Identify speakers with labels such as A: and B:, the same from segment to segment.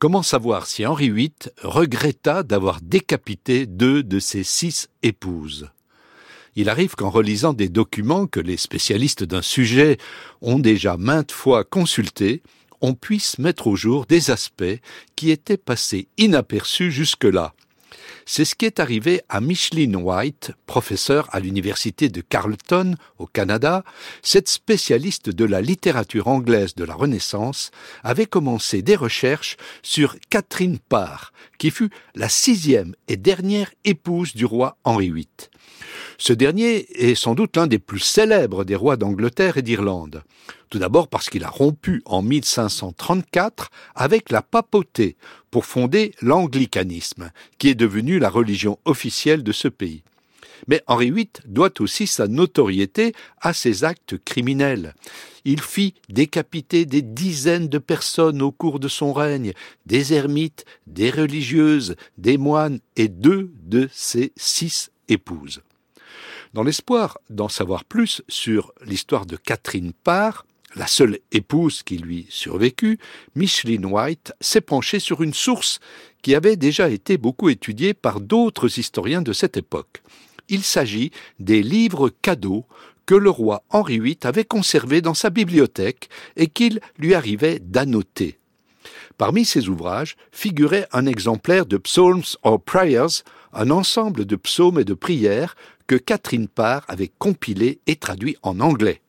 A: Comment savoir si Henri VIII regretta d'avoir décapité deux de ses six épouses? Il arrive qu'en relisant des documents que les spécialistes d'un sujet ont déjà maintes fois consultés, on puisse mettre au jour des aspects qui étaient passés inaperçus jusque-là. C'est ce qui est arrivé à Micheline White, professeure à l'université de Carleton, au Canada. Cette spécialiste de la littérature anglaise de la Renaissance avait commencé des recherches sur Catherine Parr, qui fut la sixième et dernière épouse du roi Henri VIII. Ce dernier est sans doute l'un des plus célèbres des rois d'Angleterre et d'Irlande. Tout d'abord parce qu'il a rompu en 1534 avec la papauté pour fonder l'anglicanisme, qui est devenu la religion officielle de ce pays. Mais Henri VIII doit aussi sa notoriété à ses actes criminels. Il fit décapiter des dizaines de personnes au cours de son règne, des ermites, des religieuses, des moines et deux de ses six épouses. Dans l'espoir d'en savoir plus sur l'histoire de Catherine Parr, la seule épouse qui lui survécut, Micheline White s'est penchée sur une source qui avait déjà été beaucoup étudiée par d'autres historiens de cette époque. Il s'agit des livres cadeaux que le roi Henri VIII avait conservés dans sa bibliothèque et qu'il lui arrivait d'annoter. Parmi ces ouvrages figurait un exemplaire de Psalms or Prayers, un ensemble de psaumes et de prières que Catherine Parr avait compilé et traduit en anglais.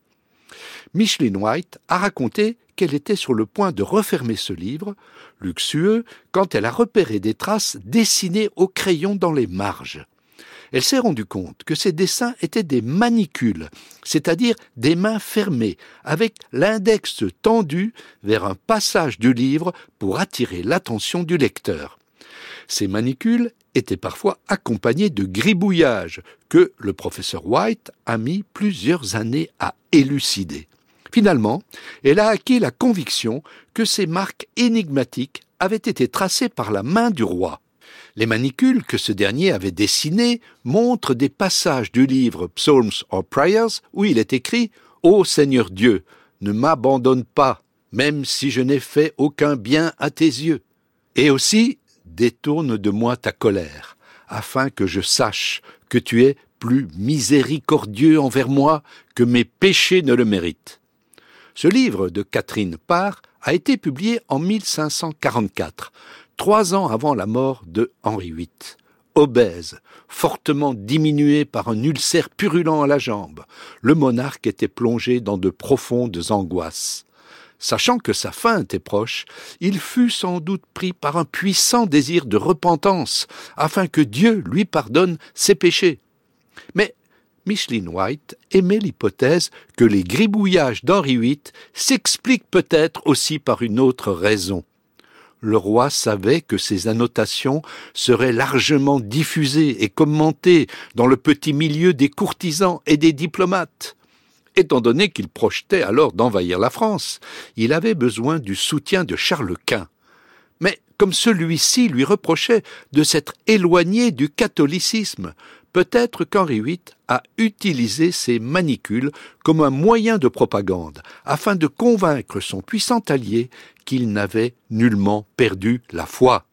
A: Micheline White a raconté qu'elle était sur le point de refermer ce livre, luxueux, quand elle a repéré des traces dessinées au crayon dans les marges. Elle s'est rendue compte que ces dessins étaient des manicules, c'est-à-dire des mains fermées, avec l'index tendu vers un passage du livre pour attirer l'attention du lecteur. Ces manicules étaient parfois accompagnées de gribouillages que le professeur White a mis plusieurs années à élucider. Finalement, elle a acquis la conviction que ces marques énigmatiques avaient été tracées par la main du roi. Les manicules que ce dernier avait dessinées montrent des passages du livre Psalms or Prayers où il est écrit Ô Seigneur Dieu, ne m'abandonne pas, même si je n'ai fait aucun bien à tes yeux. Et aussi détourne de moi ta colère, afin que je sache que tu es plus miséricordieux envers moi que mes péchés ne le méritent. Ce livre de Catherine Parr a été publié en 1544, trois ans avant la mort de Henri VIII. Obèse, fortement diminué par un ulcère purulent à la jambe, le monarque était plongé dans de profondes angoisses. Sachant que sa fin était proche, il fut sans doute pris par un puissant désir de repentance, afin que Dieu lui pardonne ses péchés. Mais Micheline White aimait l'hypothèse que les gribouillages d'Henri VIII s'expliquent peut-être aussi par une autre raison. Le roi savait que ces annotations seraient largement diffusées et commentées dans le petit milieu des courtisans et des diplomates. Étant donné qu'il projetait alors d'envahir la France, il avait besoin du soutien de Charles Quint. Mais comme celui-ci lui reprochait de s'être éloigné du catholicisme, peut-être qu'Henri VIII a utilisé ces manicules comme un moyen de propagande, afin de convaincre son puissant allié qu'il n'avait nullement perdu la foi.